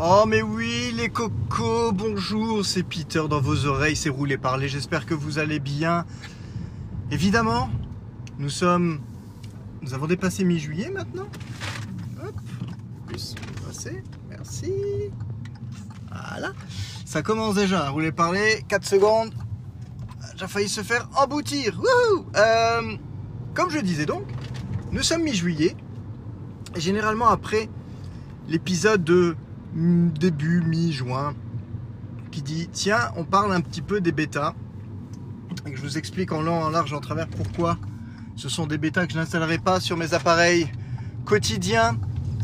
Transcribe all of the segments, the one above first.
Oh mais oui les cocos, bonjour, c'est Peter dans vos oreilles, c'est roulé parler, j'espère que vous allez bien. Évidemment, nous sommes... Nous avons dépassé mi-juillet maintenant. Hop, plus passé, merci. Voilà, ça commence déjà à rouler parler, 4 secondes. J'ai failli se faire emboutir. Euh, comme je disais donc, nous sommes mi-juillet. Et généralement après l'épisode de début mi-juin qui dit tiens on parle un petit peu des bêtas je vous explique en long, en large, en travers pourquoi ce sont des bêtas que je n'installerai pas sur mes appareils quotidiens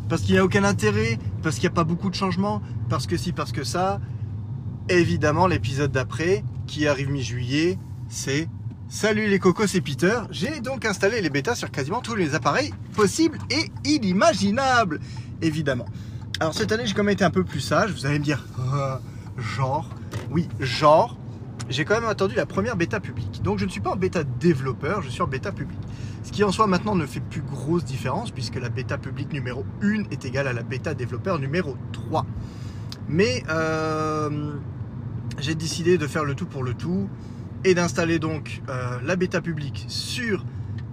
parce qu'il n'y a aucun intérêt, parce qu'il n'y a pas beaucoup de changements, parce que si, parce que ça. Évidemment, l'épisode d'après, qui arrive mi-juillet, c'est Salut les cocos, c'est Peter. J'ai donc installé les bêtas sur quasiment tous les appareils possibles et inimaginables, évidemment. Alors cette année, j'ai quand même été un peu plus sage. Vous allez me dire, euh, genre, oui, genre, j'ai quand même attendu la première bêta publique. Donc je ne suis pas en bêta développeur, je suis en bêta publique. Ce qui en soi maintenant ne fait plus grosse différence puisque la bêta publique numéro 1 est égale à la bêta développeur numéro 3. Mais euh, j'ai décidé de faire le tout pour le tout et d'installer donc euh, la bêta publique sur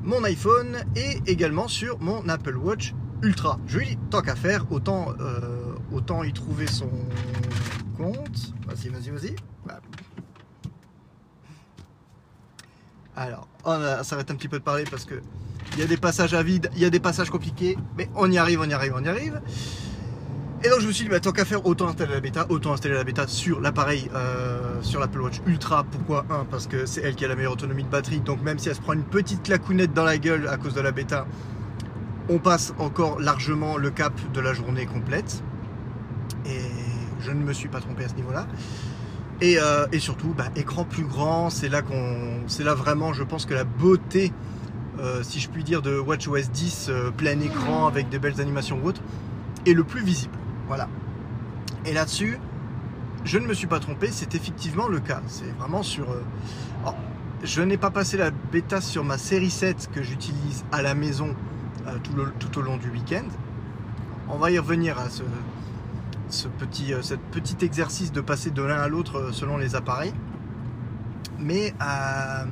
mon iPhone et également sur mon Apple Watch Ultra. Je lui dis, tant qu'à faire, autant, euh, autant y trouver son compte. Vas-y, vas-y, vas-y. Bah. Alors, on s'arrête un petit peu de parler parce que il y a des passages à vide, il y a des passages compliqués, mais on y arrive, on y arrive, on y arrive. Et donc je me suis dit, bah, tant qu'à faire, autant installer la bêta, autant installer la bêta sur l'appareil, euh, sur l'Apple Watch Ultra. Pourquoi Un, parce que c'est elle qui a la meilleure autonomie de batterie. Donc même si elle se prend une petite clacounette dans la gueule à cause de la bêta, on passe encore largement le cap de la journée complète. Et je ne me suis pas trompé à ce niveau-là. Et, euh, surtout, bah, écran plus grand, c'est là qu'on, c'est là vraiment, je pense que la beauté, euh, si je puis dire, de WatchOS 10 euh, plein écran avec des belles animations ou autres, est le plus visible. Voilà. Et là-dessus, je ne me suis pas trompé, c'est effectivement le cas. C'est vraiment sur. Alors, je n'ai pas passé la bêta sur ma série 7 que j'utilise à la maison tout, le, tout, au long du week-end. On va y revenir à ce, euh, petit exercice de passer de l'un à l'autre selon les appareils. Mais euh,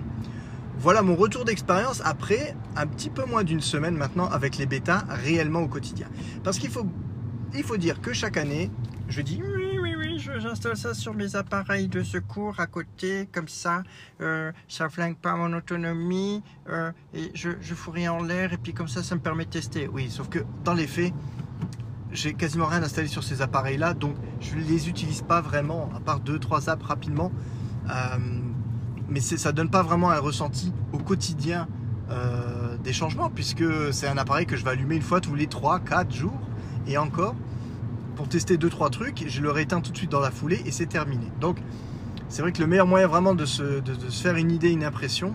voilà mon retour d'expérience après un petit peu moins d'une semaine maintenant avec les bêtas réellement au quotidien. Parce qu'il faut, il faut dire que chaque année, je dis j'installe ça sur mes appareils de secours à côté, comme ça, euh, ça flingue pas mon autonomie, euh, et je, je fous rien en l'air, et puis comme ça, ça me permet de tester. Oui, sauf que dans les faits, j'ai quasiment rien installé sur ces appareils là donc je ne les utilise pas vraiment à part 2-3 apps rapidement euh, mais ça donne pas vraiment un ressenti au quotidien des changements puisque c'est un appareil que je vais allumer une fois tous les 3-4 jours et encore pour tester 2-3 trucs je le rééteins tout de suite dans la foulée et c'est terminé donc c'est vrai que le meilleur moyen vraiment de se, faire une idée, une impression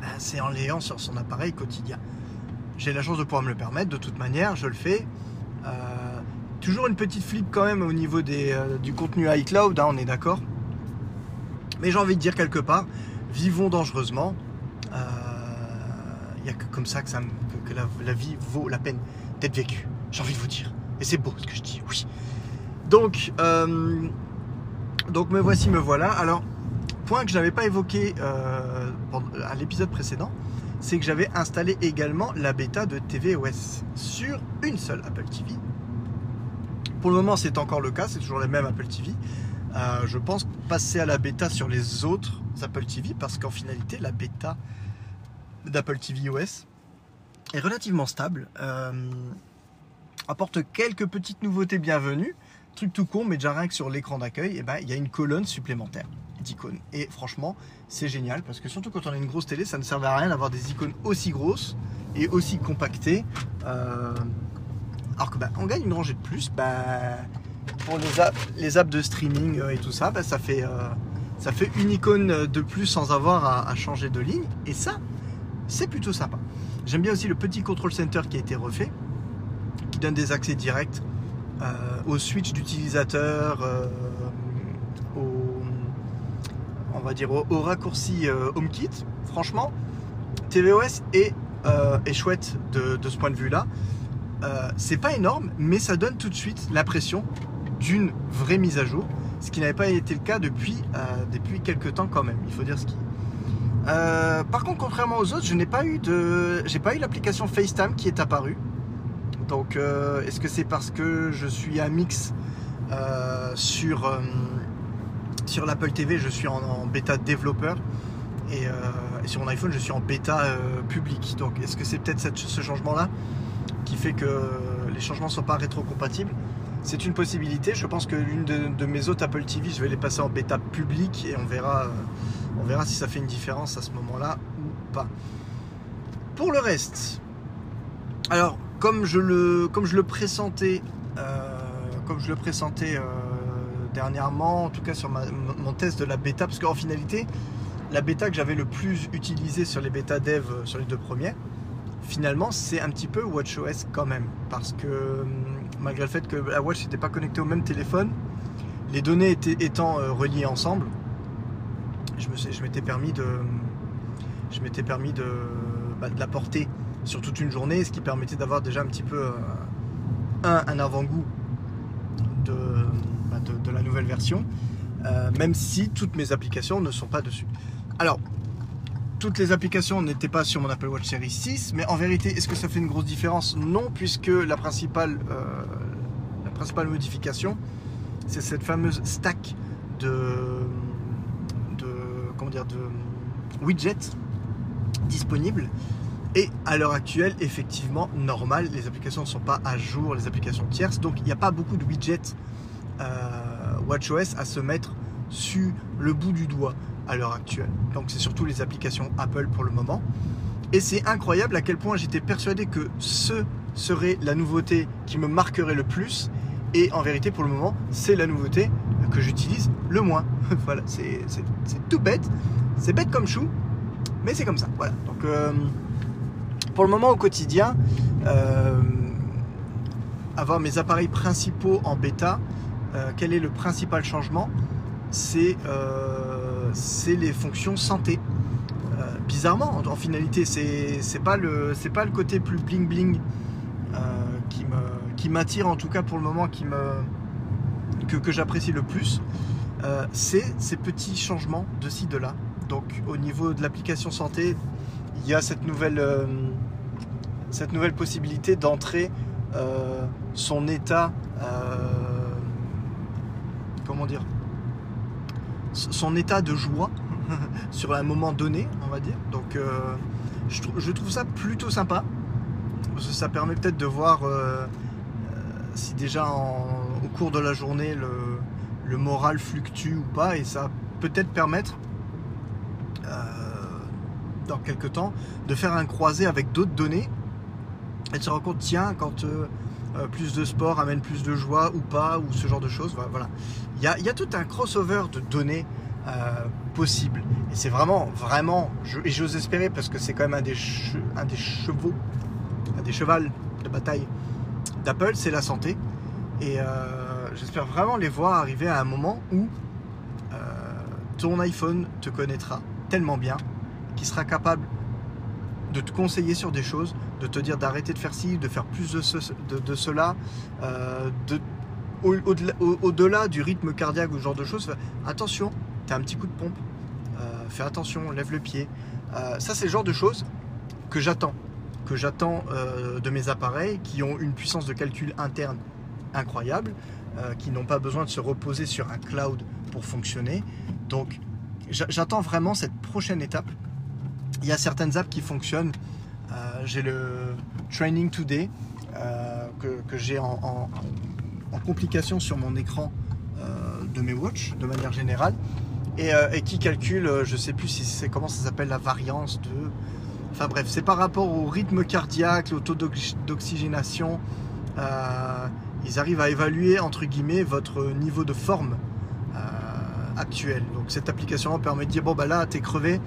ben, c'est en l'ayant sur son appareil quotidien j'ai la chance de pouvoir me le permettre de toute manière je le fais euh, toujours une petite flip quand même au niveau des, euh, du contenu iCloud, hein, on est d'accord. Mais j'ai envie de dire quelque part, vivons dangereusement. Il euh, n'y a que comme ça que, la, vie vaut la peine d'être vécue. J'ai envie de vous dire. Et c'est beau ce que je dis, oui. Donc, euh, donc me voici, me voilà. Alors, point que je n'avais pas évoqué euh, à l'épisode précédent, c'est que j'avais installé également la bêta de tvOS sur une seule Apple TV. Pour le moment, c'est encore le cas, c'est toujours la même Apple TV. Euh, je pense passer à la bêta sur les autres Apple TV parce qu'en finalité, la bêta d'Apple TV OS est relativement stable. Apporte quelques petites nouveautés bienvenues. Truc tout con, mais déjà rien que sur l'écran d'accueil, eh ben, il y a une colonne supplémentaire d'icônes. Et franchement, c'est génial parce que surtout quand on a une grosse télé, ça ne servait à rien d'avoir des icônes aussi grosses et aussi compactées. Euh, alors que bah, on gagne une rangée de plus. Bah, pour les apps, de streaming et tout ça, bah, ça, fait, euh, ça fait une icône de plus sans avoir à changer de ligne. Et ça, c'est plutôt sympa. J'aime bien aussi le petit control center qui a été refait, qui donne des accès directs euh, au switch d'utilisateur, euh, on va dire au, au raccourci euh, HomeKit. Franchement, tvOS est, euh, est chouette de, ce point de vue-là. Euh, c'est pas énorme, mais ça donne tout de suite l'impression d'une vraie mise à jour, ce qui n'avait pas été le cas depuis, depuis quelques temps quand même, il faut dire ce qui est. par contre, contrairement aux autres, je n'ai pas eu de, j'ai pas eu l'application FaceTime qui est apparue. Donc, est-ce que c'est parce que je suis un mix sur sur l'Apple TV, je suis en, bêta développeur et, sur mon iPhone, je suis en bêta public. Donc, est-ce que c'est peut-être ce changement-là qui fait que les changements ne sont pas rétrocompatibles? C'est une possibilité. Je pense que l'une de, mes autres Apple TV, je vais les passer en bêta public et on verra, on verra si ça fait une différence à ce moment-là ou pas. Pour le reste, alors comme je le, comme je le pressentais, comme je le pressentais dernièrement, en tout cas sur mon test de la bêta, parce qu'en finalité, la bêta que j'avais le plus utilisée sur les bêta dev euh, sur les deux premiers, finalement c'est un petit peu WatchOS quand même. Parce que malgré le fait que la Watch n'était pas connectée au même téléphone, les données étant euh, reliées ensemble, je m'étais permis de je m'étais permis de, bah, de la porter sur toute une journée, ce qui permettait d'avoir déjà un petit peu euh, un, avant-goût de, de, la nouvelle version, euh, même si toutes mes applications ne sont pas dessus. Alors, toutes les applications n'étaient pas sur mon Apple Watch Series 6, mais en vérité, est-ce que ça fait une grosse différence? Non, puisque la principale, euh, modification, c'est cette fameuse stack de, de, de widgets disponibles. Et à l'heure actuelle, effectivement, normal, les applications ne sont pas à jour, les applications tierces, donc il n'y a pas beaucoup de widgets euh, WatchOS à se mettre sur le bout du doigt à l'heure actuelle. Donc c'est surtout les applications Apple pour le moment. Et c'est incroyable à quel point j'étais persuadé que ce serait la nouveauté qui me marquerait le plus. Et en vérité, pour le moment, c'est la nouveauté que j'utilise le moins. voilà, c'est tout bête. C'est bête comme chou, mais c'est comme ça. Voilà. Donc, euh, pour le moment, au quotidien, euh, avoir mes appareils principaux en bêta, euh, quel est le principal changement? Euh, C'est les fonctions santé. Bizarrement, en, finalité, c'est pas, le, pas le côté plus bling bling qui m'attire en tout cas pour le moment, qui me, que, que j'apprécie le plus. c'est ces petits changements de ci, de là. Donc au niveau de l'application santé, il y a cette nouvelle, cette nouvelle possibilité d'entrer son état comment dire, son état de joie sur un moment donné, on va dire. Donc euh, je, trouve ça plutôt sympa. Parce que ça permet peut-être de voir euh, euh, si déjà au cours de la journée le, moral fluctue ou pas. Et ça peut-être permettre dans quelques temps de faire un croisé avec d'autres données et de se rendre compte, tiens, quand euh, plus de sport amène plus de joie ou pas, ou ce genre de choses. Voilà. Il y a, tout un crossover de données euh, possibles. Et c'est vraiment, vraiment, et j'ose espérer parce que c'est quand même un des, des chevaux, un des chevals de bataille d'Apple, c'est la santé. Et euh, j'espère vraiment les voir arriver à un moment où ton iPhone te connaîtra tellement bien qu'il sera capable de te conseiller sur des choses, de te dire d'arrêter de faire ci, de faire plus de, de, cela, euh, de, au-delà du rythme cardiaque ou ce genre de choses, attention, tu as un petit coup de pompe, euh, fais attention, lève le pied. Euh, ça, c'est le genre de choses que j'attends, que j'attends de mes appareils qui ont une puissance de calcul interne incroyable, qui n'ont pas besoin de se reposer sur un cloud pour fonctionner. Donc, j'attends vraiment cette prochaine étape il y a certaines apps qui fonctionnent. Euh, j'ai le Training Today euh, que, j'ai en, complication sur mon écran euh, de mes watches de manière générale et, qui calcule, je sais plus comment ça s'appelle la variance de. Enfin bref, c'est par rapport au rythme cardiaque, au taux d'oxygénation. ils arrivent à évaluer entre guillemets votre niveau de forme actuel. Donc cette application permet de dire bon bah là t'es crevé, euh,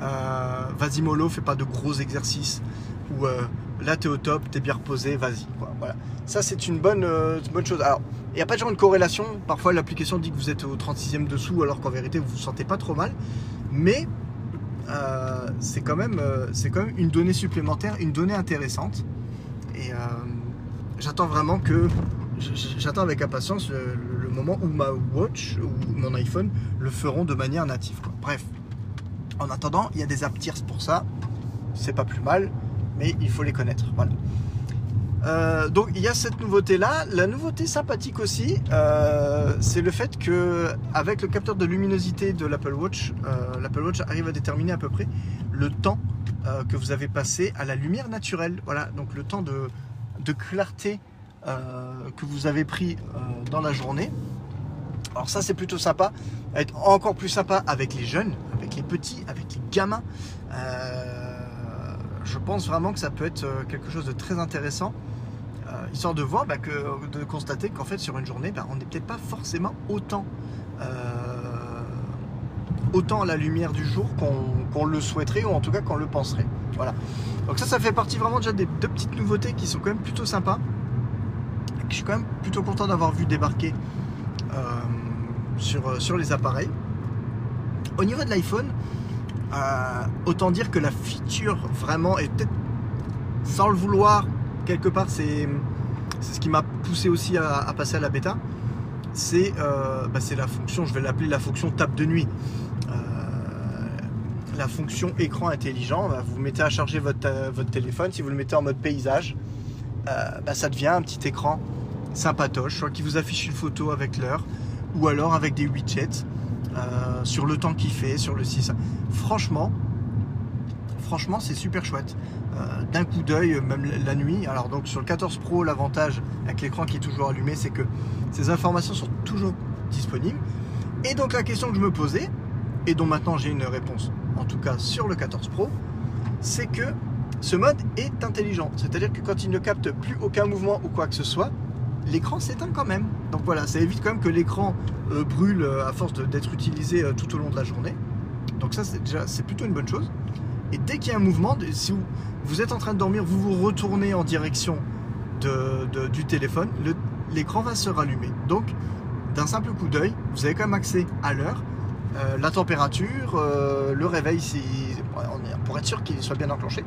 vas-y mollo, fais pas de gros exercices. Ou euh, là, tu es au top, tu es bien reposé, vas-y. Voilà. Ça, c'est une bonne, euh, chose. Alors, il n'y a pas genre de corrélation. Parfois, l'application dit que vous êtes au 36e dessous, alors qu'en vérité, vous vous sentez pas trop mal. Mais c'est quand, même, c'est quand même une donnée supplémentaire, une donnée intéressante. Et j'attends vraiment que j'attends avec impatience le, moment où ma watch ou mon iPhone le feront de manière native. Bref, en attendant, il y a des app tiers pour ça. C'est pas plus mal, mais il faut les connaître. Voilà. Euh, donc il y a cette nouveauté là. La nouveauté sympathique aussi, euh, c'est le fait que avec le capteur de luminosité de l'Apple Watch, euh, l'Apple Watch arrive à déterminer à peu près le temps que vous avez passé à la lumière naturelle. Voilà, donc le temps de clarté que vous avez pris dans la journée. Alors ça c'est plutôt sympa, être encore plus sympa avec les jeunes, avec les petits, avec les gamins. je pense vraiment que ça peut être quelque chose de très intéressant. Euh, histoire de voir, bah, de constater qu'en fait sur une journée, bah, on n'est peut-être pas forcément autant, euh, autant à la lumière du jour qu'on le souhaiterait ou en tout cas qu'on le penserait. Voilà. Donc ça, ça fait partie vraiment déjà des deux petites nouveautés qui sont quand même plutôt sympas. je suis quand même plutôt content d'avoir vu débarquer euh, sur, sur les appareils. Au niveau de l'iPhone, autant dire que la feature vraiment est peut-être sans le vouloir quelque part, c'est ce qui m'a poussé aussi à, passer à la bêta. Euh, bah, c'est la fonction, je vais l'appeler la fonction tape de nuit. Euh, la fonction écran intelligent, bah, vous mettez à charger votre, euh, téléphone, si vous le mettez en mode paysage, bah, ça devient un petit écran sympatoche, soit qui vous affiche une photo avec l'heure, ou alors avec des widgets sur le temps qu'il fait, sur le 6. Franchement, franchement, c'est super chouette. Euh, d'un coup d'œil, même la nuit. Alors donc sur le 14 Pro, l'avantage avec l'écran qui est toujours allumé, c'est que ces informations sont toujours disponibles. Et donc la question que je me posais, et dont maintenant j'ai une réponse, en tout cas sur le 14 Pro, c'est que ce mode est intelligent. C'est-à-dire que quand il ne capte plus aucun mouvement ou quoi que ce soit, l'écran s'éteint quand même. Donc voilà, ça évite quand même que l'écran euh, brûle euh, à force d'être utilisé tout au long de la journée. Donc ça c'est déjà c'est plutôt une bonne chose. Et dès qu'il y a un mouvement, si vous, êtes en train de dormir, vous vous retournez en direction du téléphone, l'écran va se rallumer. Donc, d'un simple coup d'œil, vous avez quand même accès à l'heure, euh, la température, euh, le réveil, si, pour être sûr qu'il soit bien enclenché.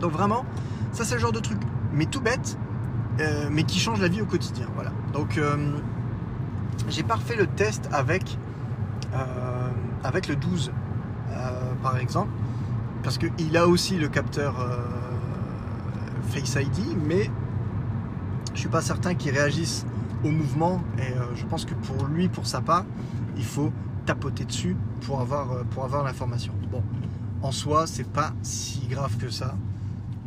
Donc vraiment, ça c'est le genre de truc, mais tout bête, euh, mais qui change la vie au quotidien. Voilà. Donc, j'ai pas refait le test avec, avec le 12, par exemple parce qu'il a aussi le capteur euh, Face ID, mais je suis pas certain qu'il réagisse au mouvement et euh, je pense que pour lui, pour sa part, il faut tapoter dessus pour avoir, euh, pour avoir l'information. Bon, en soi, c'est pas si grave que ça,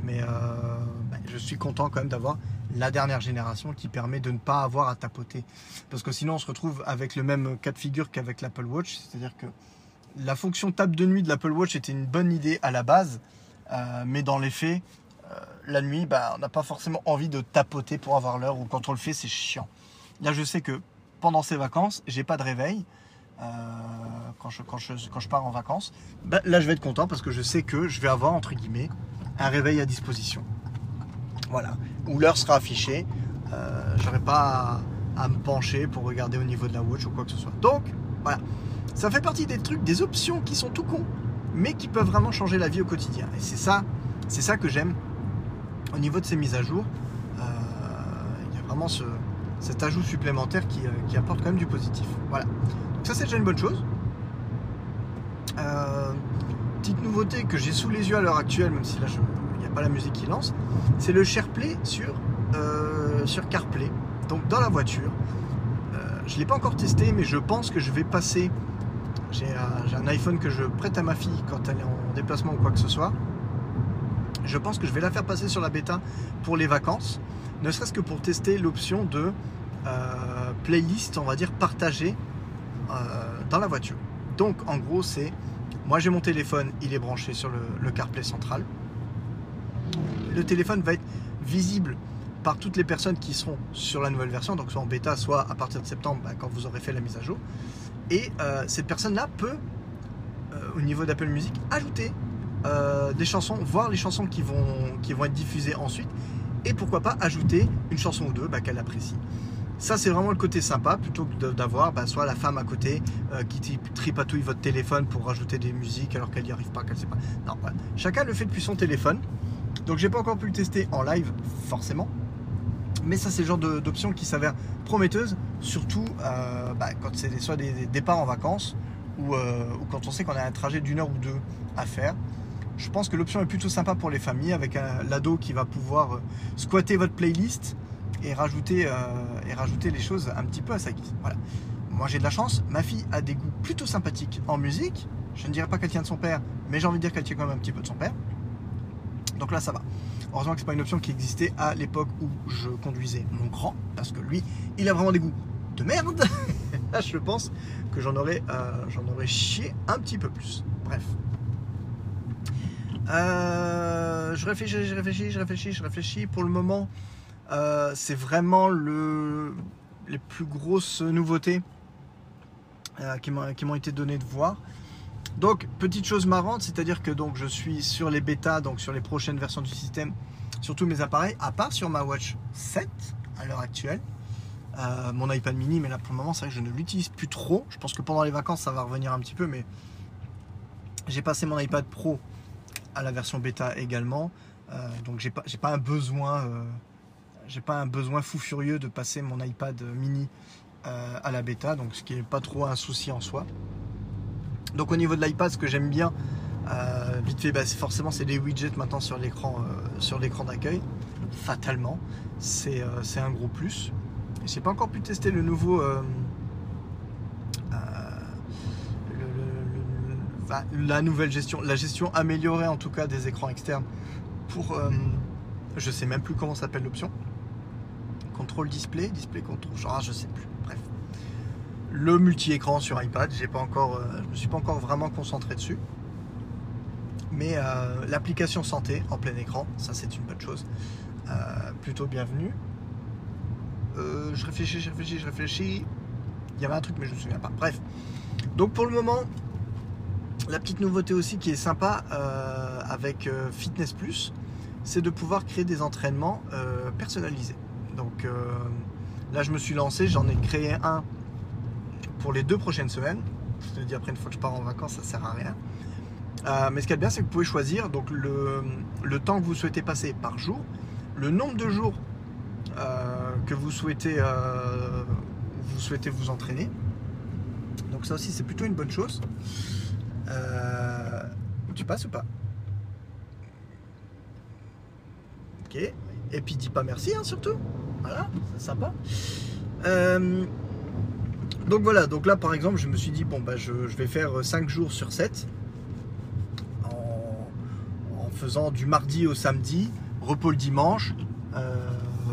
mais ben, je suis content quand même d'avoir la dernière génération qui permet de ne pas avoir à tapoter. Parce que sinon, on se retrouve avec le même cas de figure qu'avec l'Apple Watch, c'est-à-dire que la fonction table de nuit de l'Apple Watch était une bonne idée à la base, euh, mais dans les faits, euh, la nuit, bah, on n'a pas forcément envie de tapoter pour avoir l'heure, ou quand on le fait, c'est chiant. Là, je sais que pendant ces vacances, j'ai pas de réveil. Euh, quand, je, quand, je, pars en vacances, bah, là je vais être content parce que je sais que je vais avoir entre guillemets un réveil à disposition. Voilà, où l'heure sera affichée. J'aurai pas à, me pencher pour regarder au niveau de la watch ou quoi que ce soit. Donc voilà, ça fait partie des trucs, des options qui sont tout cons, mais qui peuvent vraiment changer la vie au quotidien. Et c'est ça, c'est ça que j'aime au niveau de ces mises à jour. Euh, il y a vraiment ce, cet ajout supplémentaire qui, euh, apporte quand même du positif. Voilà. Donc ça c'est déjà une bonne chose. Euh, petite nouveauté que j'ai sous les yeux à l'heure actuelle, même si là il n'y pas la musique qui lance, c'est le SharePlay sur, sur CarPlay. Donc dans la voiture. je ne l'ai pas encore testé, mais je pense que je vais passer j'ai un, iPhone que je prête à ma fille quand elle est en déplacement ou quoi que ce soit. Je pense que je vais la faire passer sur la bêta pour les vacances, ne serait-ce que pour tester l'option de euh, playlist, on va dire, partagée euh, dans la voiture. Donc en gros, c'est moi j'ai mon téléphone, il est branché sur le, CarPlay central. Le téléphone va être visible par toutes les personnes qui seront sur la nouvelle version, donc soit en bêta, soit à partir de septembre, bah, quand vous aurez fait la mise à jour. Et euh, cette personne-là peut, euh, au niveau d'Apple Music, ajouter euh, des chansons, voir les chansons qui vont, qui vont être diffusées ensuite, et pourquoi pas ajouter une chanson ou deux bah, qu'elle apprécie. Ça, c'est vraiment le côté sympa, plutôt que d'avoir bah, soit la femme à côté qui tripatouille votre téléphone pour rajouter des musiques alors qu'elle n'y arrive pas, qu'elle sait pas. Non, Chacun le fait depuis son téléphone. Donc, j'ai pas encore pu le tester en live, forcément. Mais ça, c'est le genre d'option qui s'avère prometteuse, surtout euh, bah, quand c'est soit des, départs en vacances ou, euh, ou quand on sait qu'on a un trajet d'une heure ou deux à faire. Je pense que l'option est plutôt sympa pour les familles avec l'ado qui va pouvoir squatter votre playlist et rajouter, et rajouter les choses un petit peu à sa guise. Voilà. Moi j'ai de la chance, ma fille a des goûts plutôt sympathiques en musique. Je ne dirais pas qu'elle tient de son père, mais j'ai envie de dire qu'elle tient quand même un petit peu de son père. Donc là ça va. Heureusement que c'est pas une option qui existait à l'époque où je conduisais mon grand, parce que lui, il a vraiment des goûts de merde. là je pense que j'en aurais, euh, j'en aurais chié un petit peu plus. Bref. Euh, je réfléchis, je réfléchis, je réfléchis, je réfléchis. Pour le moment, euh, c'est vraiment le, les plus grosses nouveautés qui m'ont été données de voir. Donc, petite chose marrante, c'est-à-dire que je suis sur les bêtas, donc sur les prochaines versions du système, sur tous mes appareils, à part sur ma Watch 7 à l'heure actuelle. Euh, mon iPad mini, mais là pour le moment, c'est vrai que je ne l'utilise plus trop. Je pense que pendant les vacances, ça va revenir un petit peu, mais j'ai passé mon iPad Pro à la version bêta également. Euh, donc, j'ai pas, pas un besoin, j'ai pas besoin fou furieux de passer mon iPad mini euh, à la bêta, donc ce qui n'est pas trop un souci en soi. Donc au niveau de l'iPad, ce que j'aime bien, euh, vite fait, bah, forcément c'est des widgets maintenant sur l'écran euh, sur l'écran d'accueil. Fatalement, c'est un gros plus. Et j'ai pas encore pu tester le nouveau la nouvelle gestion, la gestion améliorée en tout cas des écrans externes pour je sais même plus comment s'appelle l'option. Contrôle display, display contrôle, genre je sais plus le multi-écran sur iPad. J'ai pas encore, euh, je me suis pas encore vraiment concentré dessus. Mais euh, l'application santé en plein écran, ça c'est une bonne chose. Euh, plutôt bienvenue. je réfléchis, je réfléchis, je réfléchis. Il y avait un truc mais je me souviens pas. Bref. Donc pour le moment, la petite nouveauté aussi qui est sympa avec Fitness Plus, c'est de pouvoir créer des entraînements personnalisés. Donc là je me suis lancé, j'en ai créé un pour les deux prochaines semaines. Je te dis après une fois que je pars en vacances, ça sert à rien. Euh, mais ce qui est bien, c'est que vous pouvez choisir donc le, le, temps que vous souhaitez passer par jour, le nombre de jours euh, que vous souhaitez, euh, vous souhaitez vous entraîner. Donc ça aussi, c'est plutôt une bonne chose. tu passes ou pas? Ok. Et puis dis pas merci, hein, surtout. Voilà, c'est sympa. Donc voilà, donc là par exemple, je me suis dit, bon, bah, je, vais faire 5 jours sur 7 en, faisant du mardi au samedi, repos le dimanche. Euh,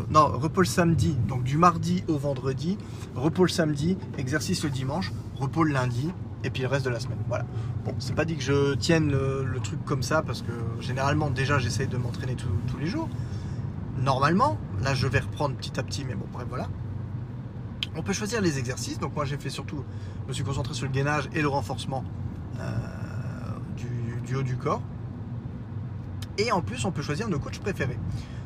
non, repos le samedi, donc du mardi au vendredi, repos le samedi, exercice le dimanche, repos le lundi, et puis le reste de la semaine. Voilà. Bon, c'est pas dit que je tienne le, truc comme ça, parce que généralement, déjà, j'essaye de m'entraîner tous les jours. Normalement, là, je vais reprendre petit à petit, mais bon, bref, voilà. On peut choisir les exercices. Donc moi j'ai fait surtout, je me suis concentré sur le gainage et le renforcement euh, du, haut du corps. Et en plus on peut choisir nos coachs préférés.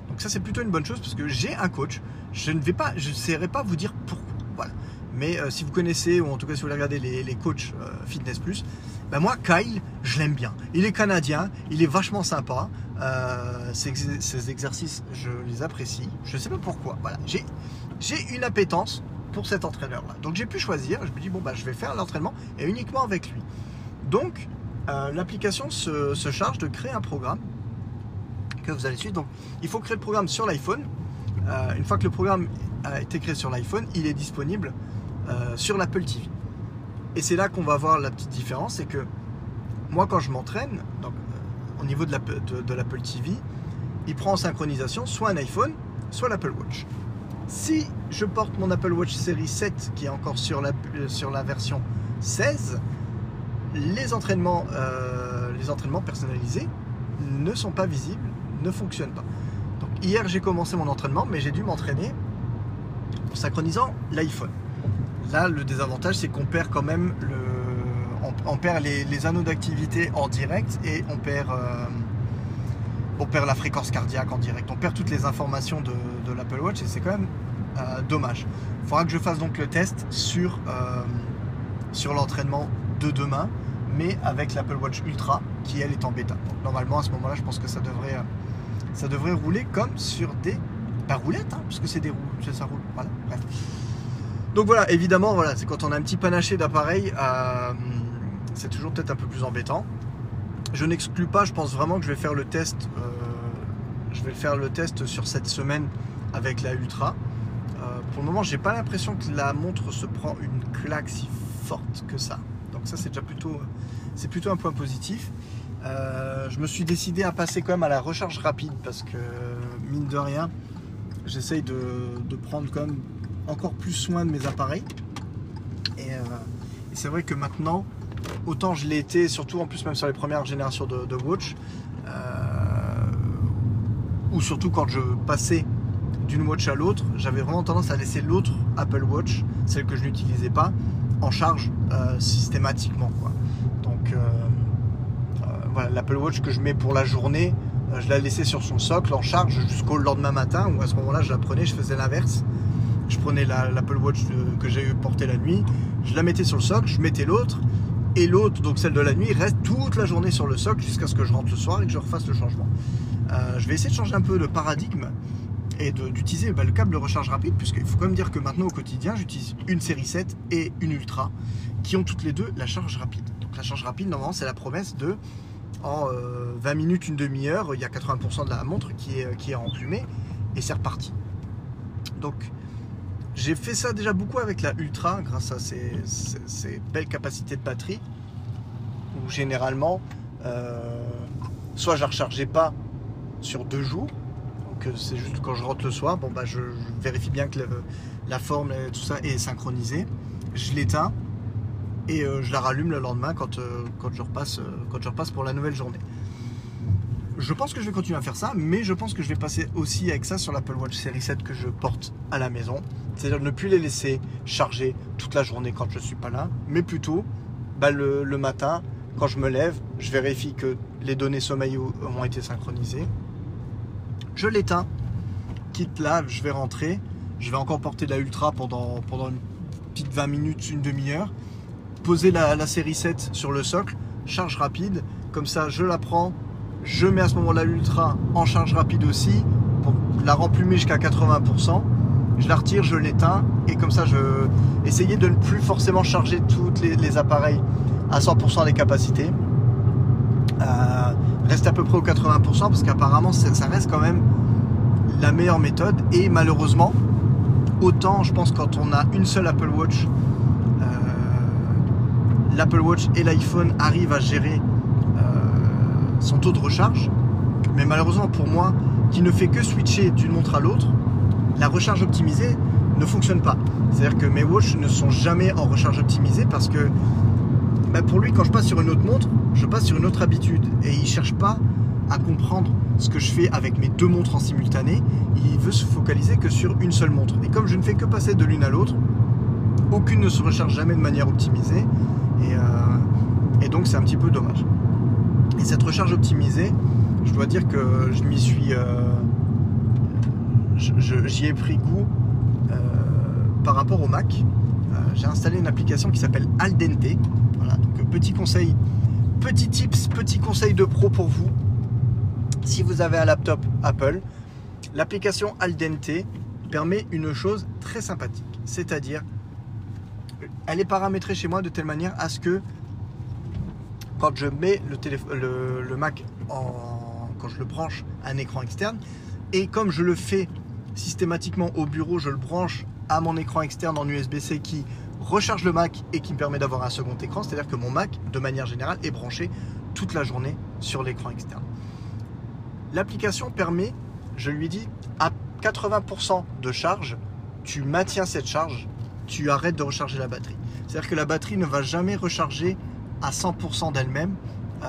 Donc ça c'est plutôt une bonne chose parce que j'ai un coach. Je ne vais pas, je ne saurais pas vous dire pourquoi. Voilà. Mais euh, si vous connaissez, ou en tout cas si vous regardez les, coachs euh, Fitness Plus, ben moi Kyle, je l'aime bien. Il est canadien, il est vachement sympa. ses, exercices, je les apprécie. Je ne sais pas pourquoi. Voilà. J'ai une appétence pour cet entraîneur-là. Donc j'ai pu choisir, je me dis bon bah je vais faire l'entraînement et uniquement avec lui. Donc euh, l'application se, charge de créer un programme que vous allez suivre. Donc il faut créer le programme sur l'iPhone. Euh, une fois que le programme a été créé sur l'iPhone, il est disponible euh, sur l'Apple TV. Et c'est là qu'on va voir la petite différence, c'est que moi quand je m'entraîne, donc au niveau de l'Apple TV, il prend en synchronisation soit un iPhone, soit l'Apple Watch. Si je porte mon Apple Watch série 7 qui est encore sur la, sur la version 16, les entraînements, euh, les entraînements personnalisés ne sont pas visibles, ne fonctionnent pas. Donc hier j'ai commencé mon entraînement, mais j'ai dû m'entraîner en synchronisant l'iPhone. Là, le désavantage, c'est qu'on perd quand même le, on, perd les, anneaux d'activité en direct et on perd, euh, on perd la fréquence cardiaque en direct. On perd toutes les informations de, de l'Apple Watch et c'est quand même euh, dommage. Il faudra que je fasse donc le test sur, euh, sur l'entraînement de demain, mais avec l'Apple Watch Ultra qui elle est en bêta. normalement à ce moment-là, je pense que ça devrait, euh, ça devrait rouler comme sur des pas roulette, hein, puisque c'est des roues, ça, roule. Voilà, bref. Donc voilà, évidemment, voilà, c'est quand on a un petit panaché d'appareils, c'est toujours peut-être un peu plus embêtant. Je n'exclus pas, je pense vraiment que je vais faire le test. je vais faire le test sur cette semaine avec la Ultra. Pour le moment, j'ai pas l'impression que la montre se prend une claque si forte que ça. Donc ça, c'est déjà plutôt, c'est plutôt un point positif. Euh, je me suis décidé à passer quand même à la recharge rapide parce que mine de rien, j'essaye de, prendre quand même encore plus soin de mes appareils. Et, euh, et c'est vrai que maintenant, autant je l'ai été, surtout en plus même sur les premières générations de, de Watch, euh, ou surtout quand je passais d'une Watch à l'autre, j'avais vraiment tendance à laisser l'autre Apple Watch, celle que je n'utilisais pas, en charge euh, systématiquement. Quoi. Donc euh, euh, voilà, l'Apple Watch que je mets pour la journée, je la laissais sur son socle en charge jusqu'au lendemain matin, où à ce moment-là je la prenais, je faisais l'inverse. Je prenais la- l'Apple Watch que j'ai portée la nuit, je la mettais sur le socle, je mettais l'autre, et l'autre, donc celle de la nuit, reste toute la journée sur le socle jusqu'à ce que je rentre le soir et que je refasse le changement. Je vais essayer de changer un peu de paradigme et d'utiliser bah, le câble de recharge rapide, puisqu'il faut quand même dire que maintenant au quotidien, j'utilise une série 7 et une Ultra, qui ont toutes les deux la charge rapide. Donc la charge rapide, normalement, c'est la promesse de en euh, 20 minutes, une demi-heure, il y a 80% de la montre qui est, qui est et c'est reparti. Donc j'ai fait ça déjà beaucoup avec la Ultra, grâce à ses belles capacités de batterie, où généralement, euh, soit je la rechargeais pas sur deux jours, c'est juste quand je rentre le soir, bon bah je, vérifie bien que la forme et tout ça est synchronisé, je l'éteins et euh, je la rallume le lendemain quand, euh, quand, je repasse, euh, quand je repasse pour la nouvelle journée. Je pense que je vais continuer à faire ça, mais je pense que je vais passer aussi avec ça sur l'Apple Watch Series 7 que je porte à la maison. C'est-à-dire ne plus les laisser charger toute la journée quand je ne suis pas là, mais plutôt bah, le, le matin, quand je me lève, je vérifie que les données sommeil ont été synchronisées. Je l'éteins, quitte là, je vais rentrer. Je vais encore porter la Ultra pendant, pendant une petite 20 minutes, une demi-heure. Poser la, la série 7 sur le socle, charge rapide. Comme ça, je la prends, je mets à ce moment-là l'Ultra en charge rapide aussi, pour la remplumer jusqu'à 80%. Je la retire, je l'éteins, et comme ça, je essayer de ne plus forcément charger tous les, les appareils à 100% des capacités. Euh, reste à peu près aux 80% parce qu'apparemment ça reste quand même la meilleure méthode. Et malheureusement autant je pense quand on a une seule Apple Watch euh, l'Apple Watch et l'iPhone arrivent à gérer euh, son taux de recharge. Mais malheureusement pour moi qui ne fait que switcher d'une montre à l'autre la recharge optimisée ne fonctionne pas. C'est à dire que mes watches ne sont jamais en recharge optimisée parce que bah, pour lui, quand je passe sur une autre montre, je passe sur une autre habitude. Et il cherche pas à comprendre ce que je fais avec mes deux montres en simultané. Il veut se focaliser que sur une seule montre. Et comme je ne fais que passer de l'une à l'autre, aucune ne se recharge jamais de manière optimisée. Et, euh, donc, c'est un petit peu dommage. Et cette recharge optimisée, je dois dire que je m'y suis. euh, J'y ai pris goût euh, par rapport au Mac. J'ai installé une application qui s'appelle Aldente. Petit conseil, petit tips, petit conseil de pro pour vous. Si vous avez un laptop Apple, l'application Aldente permet une chose très sympathique, c'est-à-dire elle est paramétrée chez moi de telle manière à ce que quand je mets le, le, le Mac en, quand je le branche à un écran externe et comme je le fais systématiquement au bureau, je le branche à mon écran externe en USB-C qui recharge le Mac et qui me permet d'avoir un second écran. C'est-à-dire que mon Mac, de manière générale, est branché toute la journée sur l'écran externe. L'application permet, je lui dis, à 80% de charge, tu maintiens cette charge, tu arrêtes de recharger la batterie. C'est-à-dire que la batterie ne va jamais recharger à 100% d'elle-même. Euh,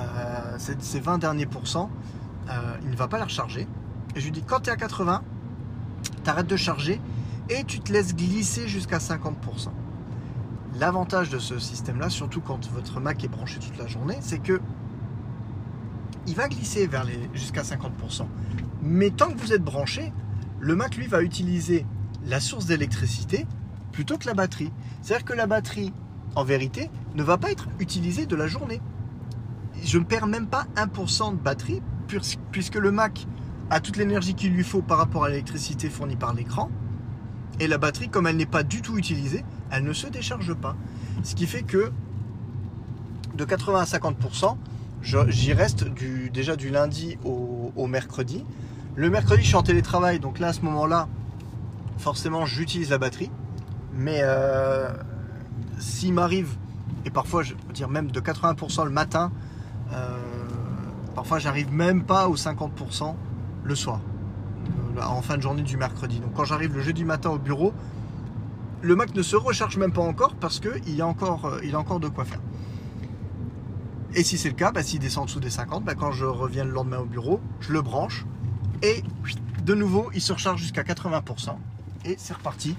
ces ces 20 derniers pourcents, euh, il ne va pas la recharger. Et je lui dis, quand tu es à 80, tu arrêtes de charger et tu te laisses glisser jusqu'à 50%. L'avantage de ce système-là, surtout quand votre Mac est branché toute la journée, c'est que il va glisser jusqu'à 50%. Mais tant que vous êtes branché, le Mac lui va utiliser la source d'électricité plutôt que la batterie. C'est-à-dire que la batterie, en vérité, ne va pas être utilisée de la journée. Je ne perds même pas 1% de batterie puisque le Mac a toute l'énergie qu'il lui faut par rapport à l'électricité fournie par l'écran. Et la batterie, comme elle n'est pas du tout utilisée, elle ne se décharge pas. Ce qui fait que de 80 à 50%, j'y reste déjà du lundi au, mercredi. Le mercredi, je suis en télétravail, donc là, à ce moment-là, forcément, j'utilise la batterie. Mais euh, s'il m'arrive, et parfois, je veux dire même de 80% le matin, euh, parfois, j'arrive même pas aux 50% le soir, en fin de journée du mercredi. Donc, quand j'arrive le jeudi matin au bureau, le Mac ne se recharge même pas encore parce qu'il a encore, il y a encore de quoi faire. Et si c'est le cas, bah, s'il descend en dessous des 50, bah, quand je reviens le lendemain au bureau, je le branche et de nouveau il se recharge jusqu'à 80% et c'est reparti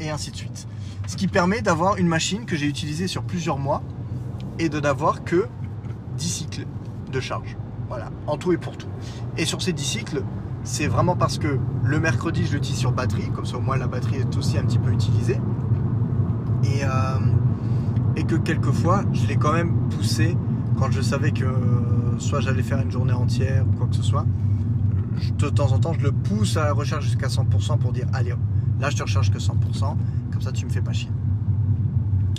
et ainsi de suite. Ce qui permet d'avoir une machine que j'ai utilisée sur plusieurs mois et de n'avoir que 10 cycles de charge. Voilà, en tout et pour tout. Et sur ces 10 cycles, c'est vraiment parce que le mercredi je l'utilise sur batterie, comme ça au moins la batterie est aussi un petit peu utilisée. Et, euh, et que quelquefois je l'ai quand même poussé quand je savais que soit j'allais faire une journée entière ou quoi que ce soit, de temps en temps, je le pousse à la recharge jusqu'à 100% pour dire allez, là je te recharge que 100%, comme ça tu me fais pas chier.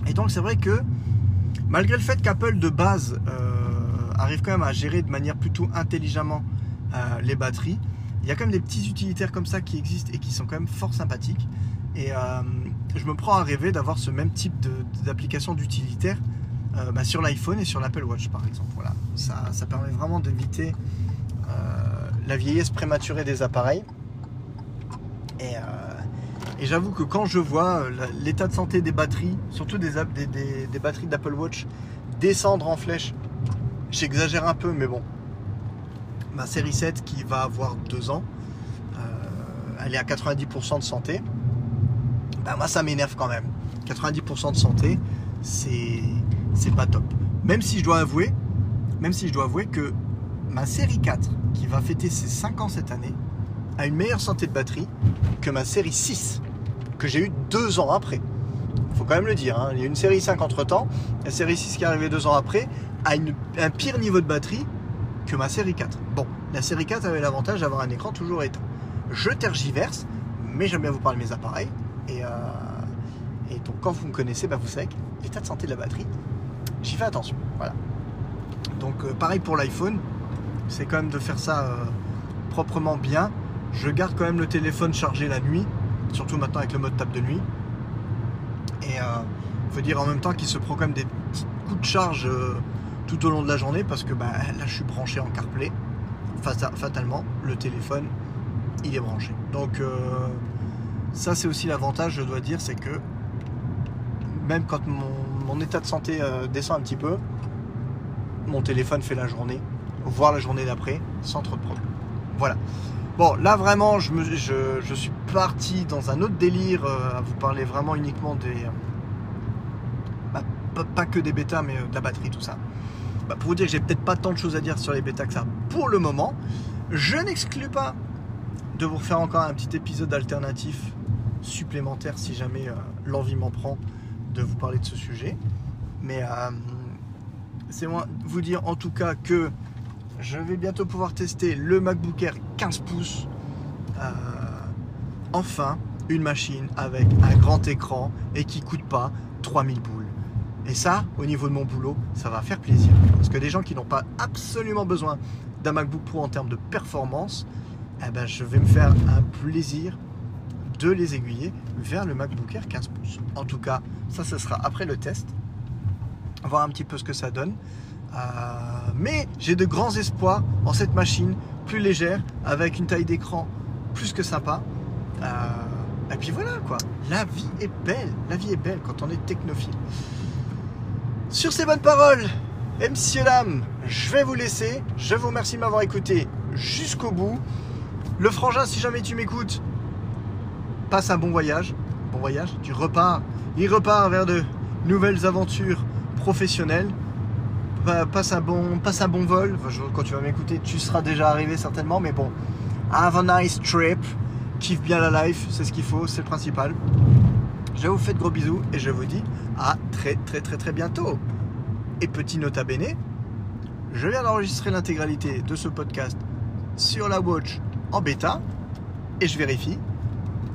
Et donc c'est vrai que malgré le fait qu'Apple de base euh, arrive quand même à gérer de manière plutôt intelligemment euh, les batteries, il y a quand même des petits utilitaires comme ça qui existent et qui sont quand même fort sympathiques. Et euh, je me prends à rêver d'avoir ce même type d'application d'utilitaire euh, bah, sur l'iPhone et sur l'Apple Watch par exemple. Voilà. Ça, permet vraiment d'éviter euh, la vieillesse prématurée des appareils. Et, euh, j'avoue que quand je vois l'état de santé des batteries, surtout des, batteries d'Apple Watch, descendre en flèche, j'exagère un peu, mais bon. Ma série 7 qui va avoir 2 ans, elle est à 90% de santé. Bah, moi ça m'énerve quand même. 90% de santé, c'est pas top. Même si je dois avouer, même si je dois avouer que ma série 4, qui va fêter ses 5 ans cette année, a une meilleure santé de batterie que ma série 6, que j'ai eu 2 ans après. Faut quand même le dire, hein. il y a une série 5 entre temps, la série 6 qui est arrivée 2 ans après a un pire niveau de batterie ma série 4. Bon, la série 4 avait l'avantage d'avoir un écran toujours éteint. Je tergiverse, mais j'aime bien vous parler de mes appareils. Et, euh, et donc quand vous me connaissez, bah, vous savez que l'état de santé de la batterie, j'y fais attention. Voilà. Donc euh, pareil pour l'iPhone, c'est quand même de faire ça euh, proprement bien. Je garde quand même le téléphone chargé la nuit, surtout maintenant avec le mode table de nuit. Et il faut dire en même temps qu'il se prend quand même des petits coups de charge tout au long de la journée parce que bah, là je suis branché en CarPlay. Fatalement, le téléphone il est branché. Donc ça c'est aussi l'avantage, je dois dire, c'est que même quand mon, état de santé euh, descend un petit peu, mon téléphone fait la journée, voire la journée d'après, sans trop de problème. Voilà. Bon, là vraiment, je, me, suis parti dans un autre délire euh, à vous parler vraiment uniquement des. Bah, pas, que des bêtas, mais euh, de la batterie, tout ça. Bah, pour vous dire que j'ai peut-être pas tant de choses à dire sur les bêtas que ça pour le moment. Je n'exclus pas de vous refaire encore un petit épisode alternatif supplémentaire si jamais l'envie m'en prend de vous parler de ce sujet. Mais euh, c'est moi vous dire en tout cas que je vais bientôt pouvoir tester le MacBook Air 15 pouces. Euh, enfin, une machine avec un grand écran et qui coûte pas 3000 boules. Et ça, au niveau de mon boulot, ça va faire plaisir. Parce que des gens qui n'ont pas absolument besoin d'un MacBook Pro en termes de performance, eh ben, je vais me faire un plaisir de les aiguiller vers le MacBook Air 15 pouces. En tout cas, ça, ce sera après le test. Voir un petit peu ce que ça donne. Euh, mais j'ai de grands espoirs en cette machine plus légère, avec une taille d'écran plus que sympa. Euh, et puis voilà quoi, la vie est belle, la vie est belle quand on est technophile. Sur ces bonnes paroles, et messieurs dames, je vais vous laisser. Je vous remercie de m'avoir écouté jusqu'au bout. Le frangin, si jamais tu m'écoutes, passe un bon voyage. Bon voyage, tu repars. Il repart vers de nouvelles aventures professionnelles. Passe un bon, passe un bon vol. Quand tu vas m'écouter, tu seras déjà arrivé certainement. Mais bon, have a nice trip. Kiffe bien la life, c'est ce qu'il faut, c'est le principal. Je vous fais de gros bisous et je vous dis à très très très très bientôt. Et petit nota bene, je viens d'enregistrer l'intégralité de ce podcast sur la watch en bêta et je vérifie,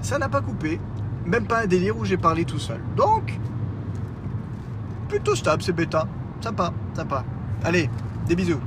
ça n'a pas coupé, même pas un délire où j'ai parlé tout seul. Donc, plutôt stable, c'est bêta. Sympa, sympa. Allez, des bisous.